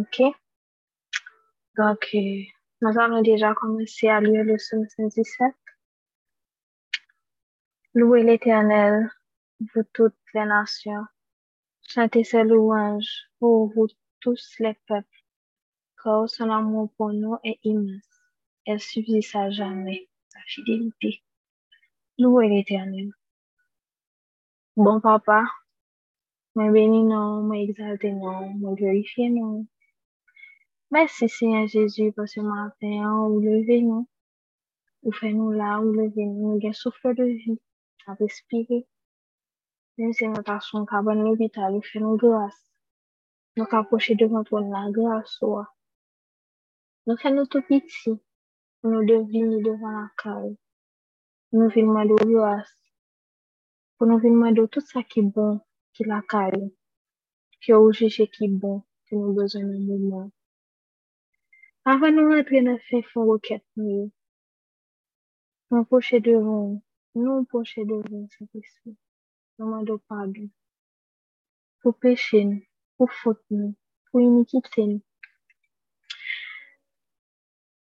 OK? Donc, euh, nous allons déjà commencer à lire le psaume 117. Louez l'Éternel, vous toutes les nations. Chantez ses louanges pour vous tous les peuples, car son amour pour nous est immense. Elle subsiste à jamais, sa fidélité. Louez l'Éternel. Bon papa, moi bénis non, moi exalté non, moi glorifié non. Merci Seigneur Jésus pour ce matin, ou levez nous, ou fait nous là, ou levez nous, souffle de vie, à respirer. Même si nous passons à l'hôpital, ou fait nous grâce. Nous approcher devant toi la grâce. Nous fait nous tout petit, nous devons devant la caille. Nous venons de grâce. Pour nous venir de tout ça qui est bon, qui la caille, qui est au qui est bon, qui nous besoin d'un moment. Avant de rentrer dans le fond roquette, nous, nous approcher devant, nous approcher devant Saint-Esprit. Nous demandons pardon. Pour nous, pour faute pour iniquité nous.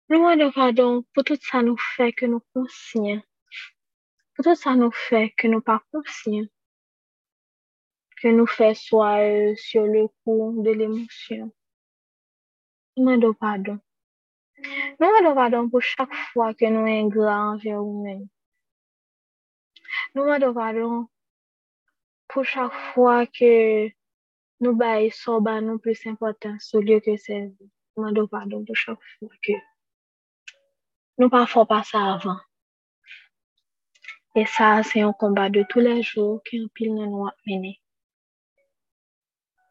Demandons pardon pour tout ça nous fait que nous conscients. Pour tout ça nous fait que nous pas. Que nous fait soit euh, sur le coup de l'émotion. Nous demandons pardon. Nous demandons pardon pour chaque fois que nous sommes ingrats envers nous-mêmes. Nous demandons pardon pour chaque fois que nous baillons nous plus importance au lieu que c'est Nous demandons pardon pour chaque fois que nous ne faisons pas ça avant. Et ça, c'est un combat de tous les jours qu'un pile nous a mené.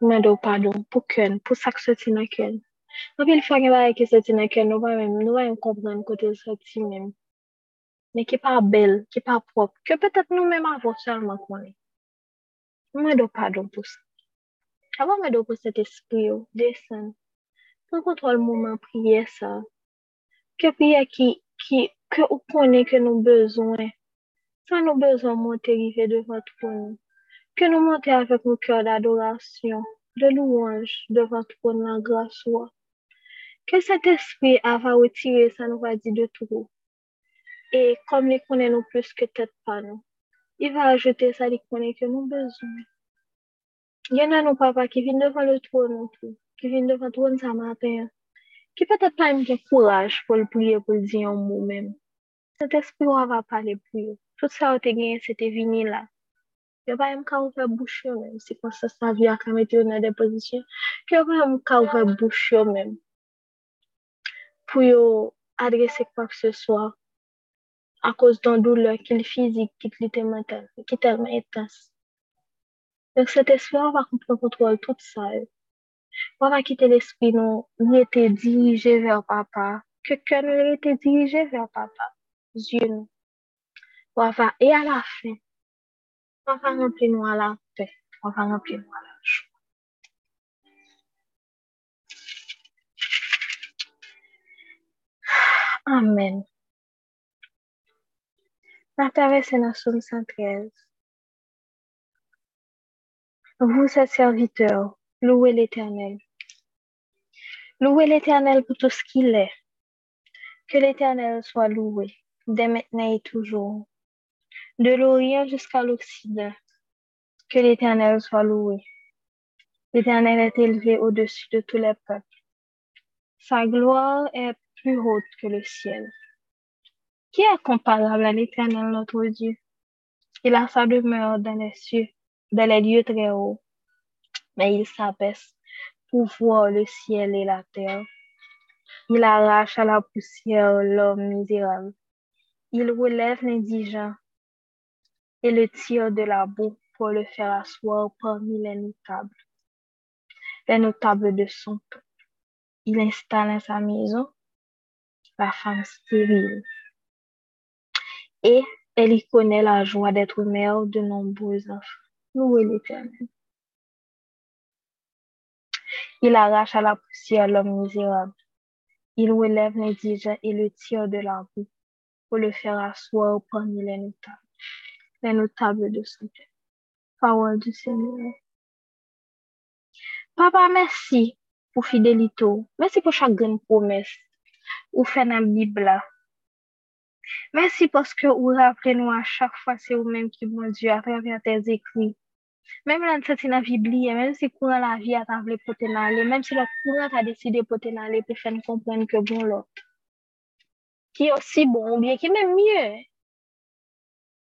Nous demandons pardon pour que, pour ça que An pil fwa gen baye ki soti nan ken nou va yon kompren kote soti men. Men ki pa bel, ki pa prop, ke petet nou men avon konen. Mwen do padon pou sa. Avon mwen do pou set espri yo, desen. Pon kontrol mouman priye sa. Ke priye ki, ki, ke ou konen ke nou bezwen. Sa nou bezwen rive. Ke de louange devan la graswa. Que cet esprit va retirer ça nous va dire de tout. Et comme il connaît nous plus que tête pas nous, il va ajouter ça, il connaît que nous besoin. Il y en a nos papas qui viennent devant le trône, qui viennent devant le trône ce matin, qui peut-être pas même courage pour le prier, pour le dire un mot même. Cet esprit va parler pour eux. Tout ça, a gagné, c'était venu là. Il n'y a pas même qu'à ouvrir bouche même. C'est comme ça, ça vient à mettre dans des positions. Il n'y a pas même qu'à ouvrir pour adresser quoi que ce soit à cause d'un douleur qu'il physique, qu'il est mental, qui est tellement intense. Donc cet esprit, on va comprendre contrôle tout ça. On va quitter l'esprit, nous, nous était dirigé vers papa. Que cœur nous était dirigé vers papa? Dieu. On va, et à la fin, on va remplir nous à la paix. On va remplir nous à. Amen. La traversée dans Somme 113. Vous êtes serviteurs, louez l'Éternel. Louez l'Éternel pour tout ce qu'il est. Que l'Éternel soit loué, dès maintenant et toujours. De l'Orient jusqu'à l'Occident. Que l'Éternel soit loué. L'Éternel est élevé au-dessus de tous les peuples. Sa gloire est plus haute que le ciel. Qui est comparable à l'Éternel notre Dieu? Il a sa demeure dans les cieux, dans les lieux très hauts, mais il s'abaisse pour voir le ciel et la terre. Il arrache à la poussière l'homme misérable. Il relève l'indigent et le tire de la boue pour le faire asseoir parmi les notables, les notables de son peuple. Il installe à sa maison la femme stérile. Et elle y connaît la joie d'être mère de nombreux enfants. Louez l'Éternel. Il arrache à la poussière l'homme misérable. Il relève l'indigent et le tire de la boue pour le faire asseoir parmi les notables, les notables de son père. Parole du Seigneur. Papa, merci pour fidélité. Merci pour chaque grande promesse. Ou fait dans la Bible. Merci parce que vous rappelez-nous à chaque fois, c'est vous-même qui, mon Dieu, à travers tes écrits. Même là, c'est une Bible, même si courant la vie a table pour aller, même si le courant a décidé pour aller pour faire comprendre que bon l'autre. Qui est aussi bon, bien qui est même mieux.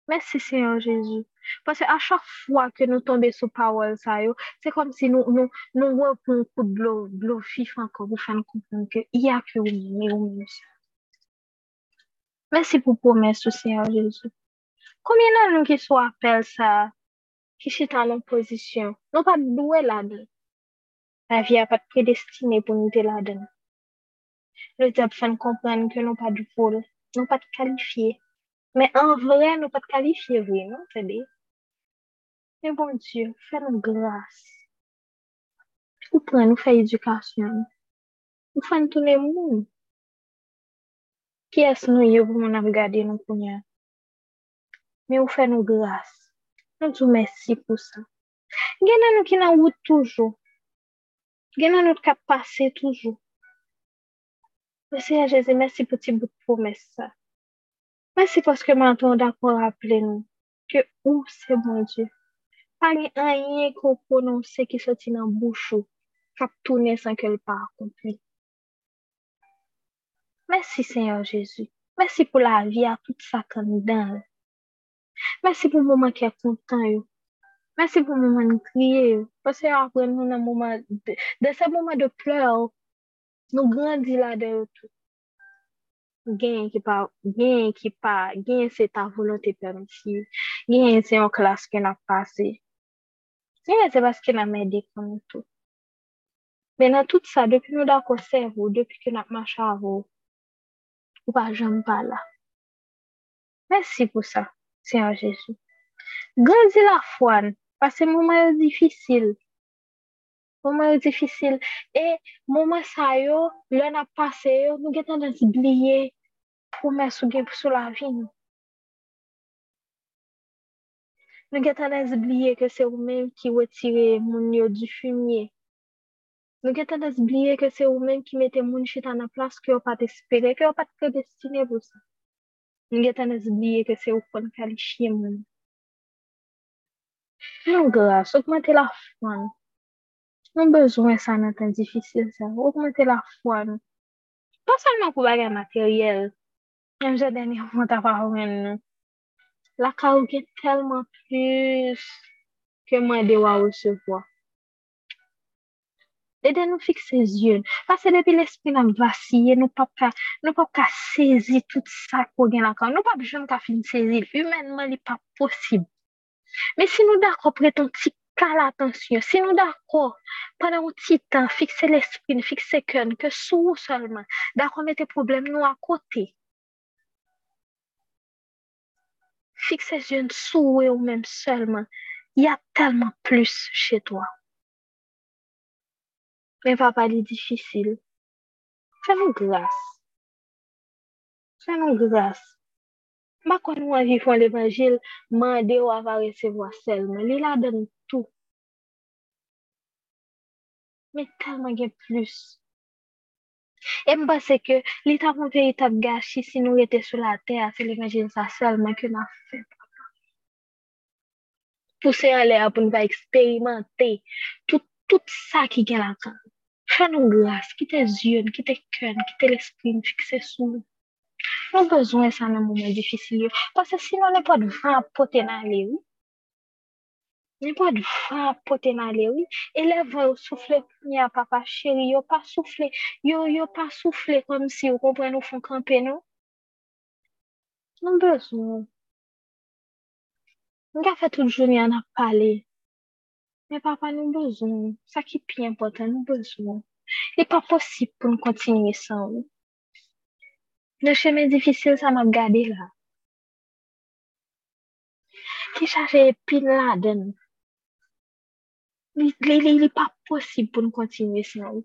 Merci Seigneur Jésus. Pase a chak fwa ke nou tombe sou pawel sa yo, se kom si nou, nou, nou wè pou nou kout blo, blo fif anko, pou fèn koupon ke iya ke ou mè ou mè sa. Mèsi pou pou mè sou Seigneur Jezou. Koumyen nan nou ki sou apel sa, ki chita nan pozisyon, nou pat dwe la den. La vi a pat predestine pou nou te la den. Le diap fèn kompren ke nou pat dupol, nou pat kalifiye. Mè an vre nou pat kalifiye vwe, nou, fèdè. E bon Diyo, fè nou grase. Ou pren nou fè edukasyon. Ou fè nou tounen moun. Ki es nou yo pou moun ap gade nou kounyan. Me ou fè nou grase. Nou tou mersi pou sa. Gen nan nou ki nan wout toujou. Gen nan nou kap pase toujou. Mese ya Jeze, mersi pou ti bout pou mes sa. Mersi poske man ton da pou rappele nou. Ke ou se bon Diyo. pale anyen kon prononse ki soti nan bouchou, kap toune san ke l pa akompli. Mersi, Senyor Jezu. Mersi pou la vi a tout sa kan dan. Mersi pou mouman ki a kontan yo. Mersi pou mouman kriye yo. Pase yo apren nou nan mouman, de, de se mouman de pleur, nou grandi la de yo tout. Gen ki pa, gen ki pa, gen se ta volante permisi, gen se yon klas ke na pase. C'est parce qu'il a m'aidé comme tout. Mais dans tout ça, depuis nous d'accord cerveau, depuis que nous marché à vous, ou pas jamais pas là. Merci pour ça, Seigneur Jésus. Grandis la foi, parce que moment difficile. Moment difficile. Et moment ça l'on a passé, nous avons oublié promesse sur la nou ket anez bliye ke se ou menm ki wetire moun yo di fumye. Nou ket anez bliye ke se ou menm ki mette moun chita nan plas ki yo pat espere, ki yo pat predestine pou sa. Nou ket anez bliye ke se ou kon kalishye moun. Nou gras, augmente la fwa nou. Nou bezwen sa nan tan difisil sa, augmente la fwa nou. Pas salman pou bagay materyel, mwen jadeni augmente la fwa nou. La carotte est tellement plus que moi de recevoir. Aidez nous fixer les yeux. Parce que depuis l'esprit nous vacillé, nous pas nous pas saisir tout ça qu'on gagne là Nous pas besoin de finir saisir. Humainement, il n'est pas possible. Mais si nous d'accord prêtons un petit l'attention, si nous d'accord pendant un petit temps, fixer l'esprit, fixer le cœur, que sous seulement, d'accord mettre problèmes nous Fikse zyon sou we ou menm selman. Ya telman plus che toa. Men pa pa li difisil. Fè nou glas. Fè nou glas. Ma kon nou an vifon l'Evangil, mande ou ava resevo a selman. Li la den tout. Men telman gen plus. E mbase ke li ta pou pe itap gashi si nou ete sou la te a se li imagine sa selman ke na fe. Pouse an le a pou nou va eksperimente tout, tout sa ki gen la kan. Fè nou glas, ki te zyon, ki te kön, ki te l'esprim, fikse sou nou. Nou bezwen sa nan moumen difisil yo. Pase si nou ne pot vran pote nan le ou, N'est pas de vent porter dans les oui. Et les vents soufflent, a papa chéri, yo pas soufflé, yo, yo pas soufflé comme si comprenez, nous font camper, non? Nous avons besoin. Nous avons fait toute journée, on a parlé. Mais papa, nous avons besoin. Ça qui est important, nous avons besoin. Il n'est pas possible pour nous continuer sans. Le chemin difficile, ça m'a gardé là. Qui cherche épine là li pa posib pou nou kontinye san ou.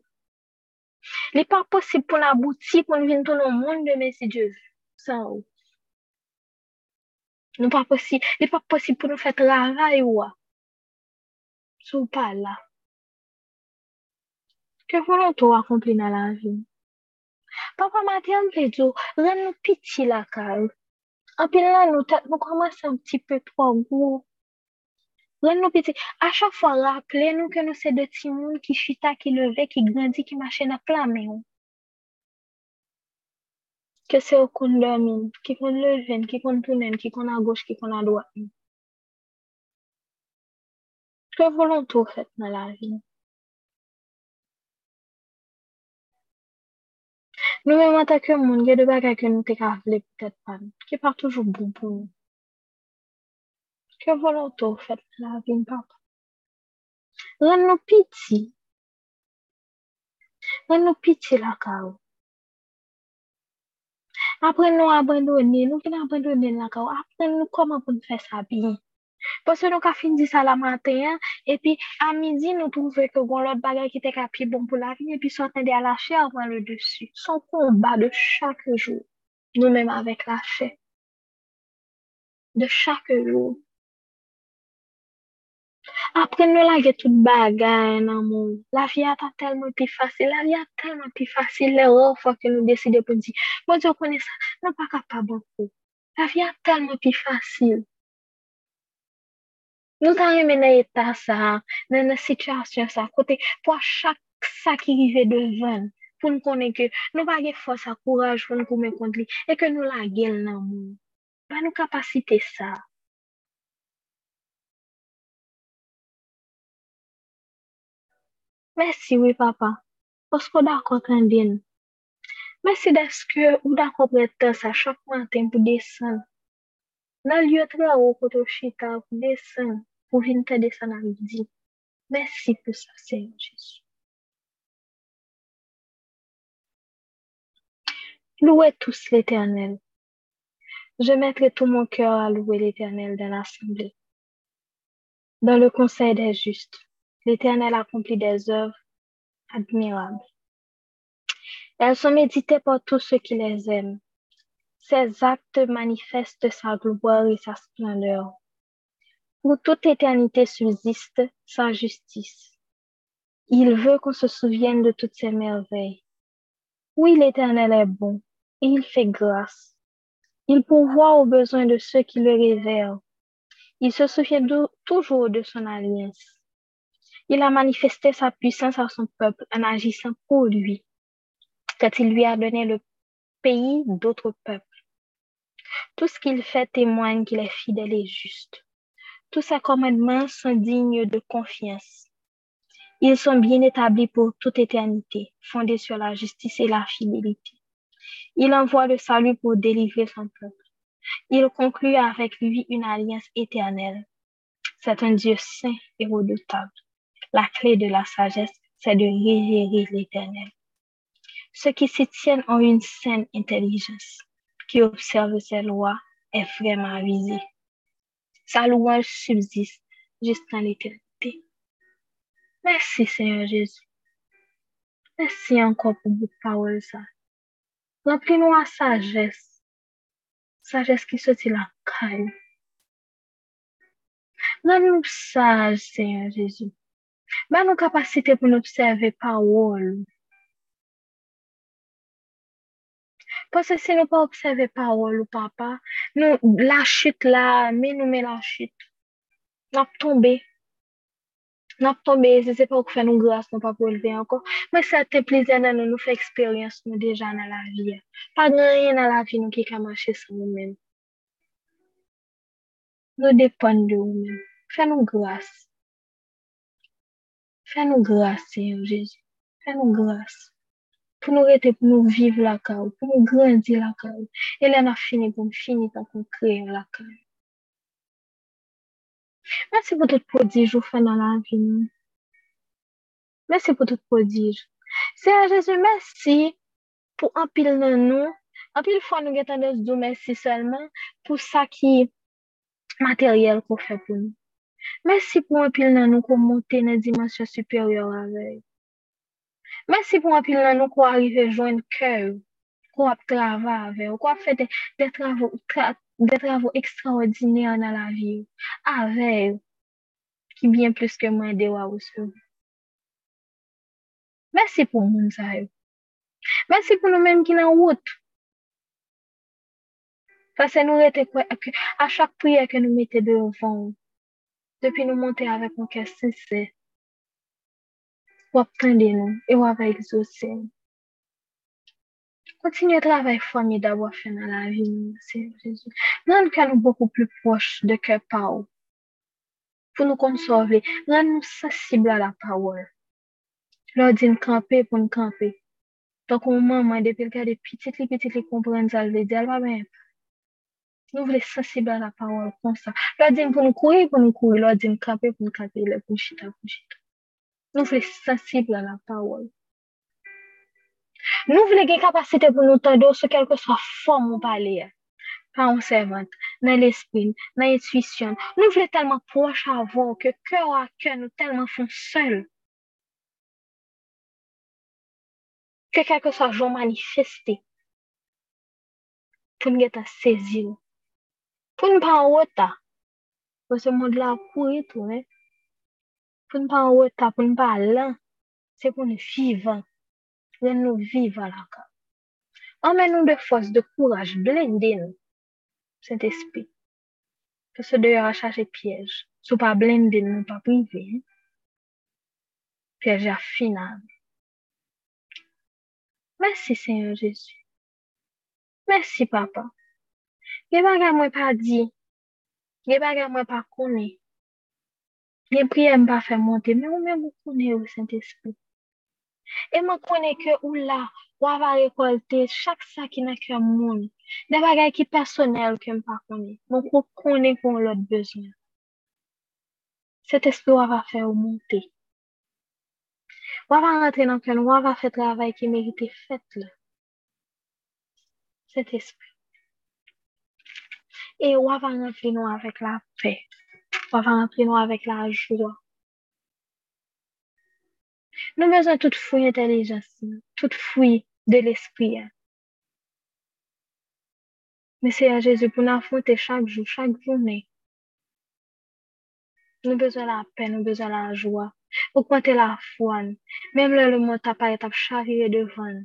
Li pa posib pou la bouti pou nou vin ton nou moun de mesi Diyo san ou. Nou pa posib, li pa posib pou nou fet ravay ou a. Sou pa la. Ke volon tou akompli nan la vi. Papa Matyan pe djo, ren nou piti la kal. Api lan nou tat nou komanse an pti pe tro gwo. Trop gros. Rends-nous pitié. À chaque fois, rappelez-nous que nous sommes des petits monde qui chita, qui levait, qui grandit, qui marchait dans plein maison. Que c'est au compte dormir, qui compte lever, qui compte tourner, qui compte à gauche, qui compte à droite. Que volonté fait dans la vie? Nous-mêmes, en tant monde, il y a des bagages que nous t'avons peut-être pas, qui pas toujours bon pour nous? Volonté fait la vie, papa. Rends-nous pitié. Rends-nous pitié la cause. Apprends-nous à abandonner, nous nous abandonner la cause. Apprends-nous comment nous faire ça bien. Parce que nous avons fini ça la matin, et puis à midi, nous trouvons que l'autre bagage qui était plus bon pour la vie, et puis s'entendait à la chair avant le dessus. Son combat de chaque jour, nous-mêmes avec la chair. De chaque jour. Apre nou la ge tout bagay nan moun. La viya pa telman pi fasil. La viya telman pi fasil. Le ou fwa ke nou deside pou di. Moun diyo kone sa, nou pa kapab anpou. La viya telman pi fasil. Nou tan reme nan etan sa, nan nan situasyon sa. Kote pou a chak sa ki rive devan. Pou nou kone ke nou pa ge fwa sa kouraj pou nou koumen kont li. E ke nou la gel nan moun. Ba nou kapasite sa. Merci, oui, papa. Que d'accord, bien. Merci d'être que ou d'accord prêter ça chaque matin pour descendre. Dans le lieu de travail, pour chita, pour descendre, pour venir te descendre à midi. Merci pour ça, Seigneur Jésus. Louez tous l'Éternel. Je mettrai tout mon cœur à louer l'Éternel dans l'assemblée. Dans le conseil des justes, l'Éternel accomplit des œuvres admirables. Elles sont méditées par tous ceux qui les aiment. Ses actes manifestent sa gloire et sa splendeur. Pour toute éternité subsiste sa justice. Il veut qu'on se souvienne de toutes ses merveilles. Oui, l'Éternel est bon et il fait grâce. Il pourvoit aux besoins de ceux qui le révèrent. Il se souvient toujours de son alliance. Il a manifesté sa puissance à son peuple en agissant pour lui, quand il lui a donné le pays d'autres peuples. Tout ce qu'il fait témoigne qu'il est fidèle et juste. Tous ses commandements sont dignes de confiance. Ils sont bien établis pour toute éternité, fondés sur la justice et la fidélité. Il envoie le salut pour délivrer son peuple. Il conclut avec lui une alliance éternelle. C'est un Dieu saint et redoutable. La clé de la sagesse, c'est de révérer l'éternel. Ceux qui s'y tiennent ont une saine intelligence, qui observe ses lois est vraiment avisé. Sa louange subsiste jusqu'à l'éternité. Merci Seigneur Jésus. Merci encore pour vos paroles. Remplis-nous à sagesse. Sagesse qui sortit la caille. Rends-nous sages, Seigneur Jésus. Ban nou kapasite pou nou obseve pa wol. Pwese se nou pa obseve pa wol ou pa pa, nou la chit la, men nou men la chit. Nap tombe. Nap tombe, se se pa ou kwen nou gras nou pa pou leve anko. Mwen sa te plize nan nou nou fe eksperyans nou deja nan la vi. Pa ganyen nan la vi nou ki kamache sa nou men. Nou depan de ou men. Fè nou gras. Fais-nous grâce, Seigneur Jésus. Fais-nous grâce. Pour nous rester, pour nous vivre la cause, pour nous grandir la cause. Et là, on a fini pour nous finir pour créer la cause. Merci pour tout prodige vous fait dans la vie. Merci pour tout prodige. Seigneur Jésus, merci pour un pile de nous. Un pile fois, nous avons dire merci seulement pour ça qui est matériel qu'on fait pour nous. Mersi pou anpil nan nou kon monte nan dimensyon superior avey. Mersi pou anpil nan nou kon arrive jwen kèw, kon ap trava avey, kon ap fè de, de travou tra, ekstraordinèr nan la vi. Avey, ki byen plus ke mwen dewa ou sou. Mersi pou moun zayou. Mersi pou nou menm ki nan wout. Fase nou rete kwe, a chak priye ke nou mette de yon fon ou. Depuis nous monter avec un cœur sincère, ou attendre nous et ou avec exaucer. Continuez le travail formidable à faire dans la vie, Seigneur Jésus. Rends nous beaucoup plus proches de cœur par pour nous consoler, rends-nous sensibles à la parole. Leur dire camper pour nous camper. Donc, au moment, depuis que des petites, les petites, les comprennent, ça veut Nou vle sensibla la parol kon sa. La di m pou nou koui, pou nou koui. La di m kape, pou nou kape. La pou chita, pou chita. Nou vle sensibla la parol. Nou vle gen kapasite pou nou tando sou kelke swa fòm ou pale. Pa an servant, nan l'espil, nan etwisyon. Nou vle telman proche avon ke kè ou a kè nou telman fon sel. Ke kelke swa joun manifesti. Pou nou get a sezi ou. Pas en retard. Parce que ce courir tout, hein. Pour nous pas en retard, pour nous pas lent. C'est pour nous vivre. Pour nous vivre là. Emmène-nous de force, de courage, blindez nous. Saint-Esprit. Que dehors à chercher piège. Si pas blindé, nous pas privé. Hein. Piège à final. Merci Seigneur Jésus. Merci papa. Ge bagay mwen pa di. Ge bagay mwen pa kone. Ge priye mwen pa fè monte. Ou mwen mwen kone ou Saint-Esprit. Et mwen kone que ou la ou va récolter chaque sa qui n'a qu'un monde. Des bagages qui personnels que pas connaît. Donc, on connaît qu'on a besoin. Cet esprit va faire monter. On va rentrer dans le on va faire travail qui mérite fait là. Cet esprit. Et on va nous avec la paix. On va nous avec la joie. Nous besoin de toute fouille intelligence, toute fouille de l'esprit. Hein. Mais c'est à Jésus pour nous affronter chaque jour, chaque journée. Nous besoin de la paix, nous besoin de la joie. Augmenter la foi. Même là, le monde t'a pas été charrié devant.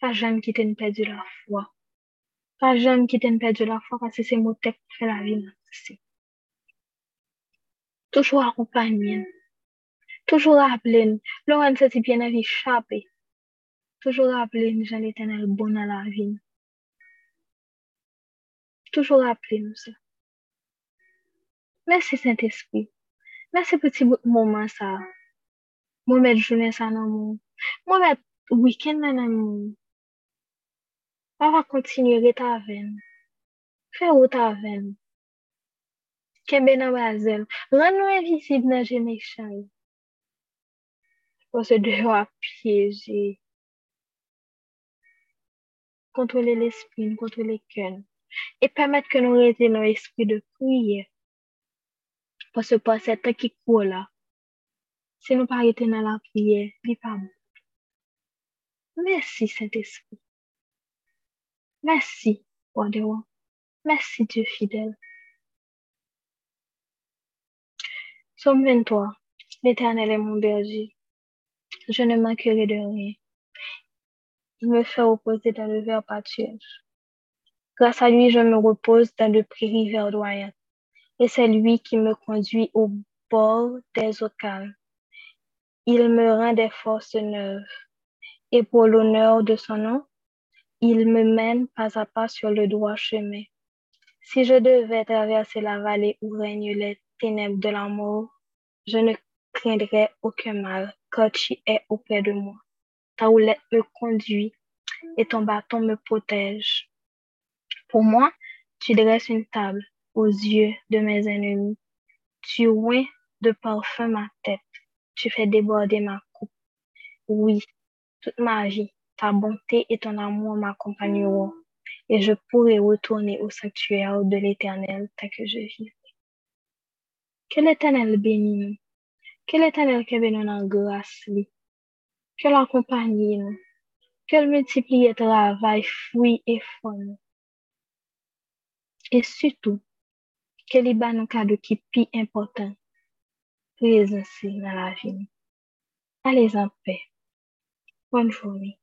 Pas jamais quitter une perdu la foi. Pas jamais quitter une perdu la foi parce que c'est mon texte qui fait la vie. Toujours accompagné. Toujours rappelé. Laurent, c'est bien la vie échappé. Toujours rappeler, Jean l'éternel bon à la vie. Toujours rappeler nous ça. Merci Saint-Esprit. Merci petit moment ça. Moi mettre journée ça dans mon. Moi mettre week-end dans mon. On va continuer ta veine. Fais où ta veine? Kembe nan bazel. Rends-nous invisible dans génération. Parce que dehors piéger contrôler l'esprit, contrôler le cœur et permettre que nous restions dans l'esprit de prière. Parce que pour cette qui court là, si nous pas dans la prière, n'est pas bon. Merci Saint-Esprit. Merci, roi de Merci Dieu fidèle. Somme 23. L'Éternel est mon berger. Je ne manquerai de rien. Il me fait reposer dans le vert pâturage. Grâce à lui, je me repose dans le prairie verdoyant. Et c'est lui qui me conduit au bord des eaux calmes. Il me rend des forces neuves. Et pour l'honneur de son nom, il me mène pas à pas sur le droit chemin. Si je devais traverser la vallée où règnent les ténèbres de la mort, je ne craindrais aucun mal, car tu es auprès de moi ta houlette me conduit et ton bâton me protège. Pour moi, tu dresses une table aux yeux de mes ennemis. Tu oins de parfum ma tête. Tu fais déborder ma coupe. Oui, toute ma vie, ta bonté et ton amour m'accompagneront et je pourrai retourner au sanctuaire de l'Éternel tant que je vivrai. Que l'Éternel bénisse. Que l'Éternel qui bénisse en grâce, lui qu'elle accompagne nous, multiplie le travail, fruits et fonds. Et surtout, qu'elle ait un cadeau qui est plus important, présent dans la vie. Allez en paix. Bonne journée.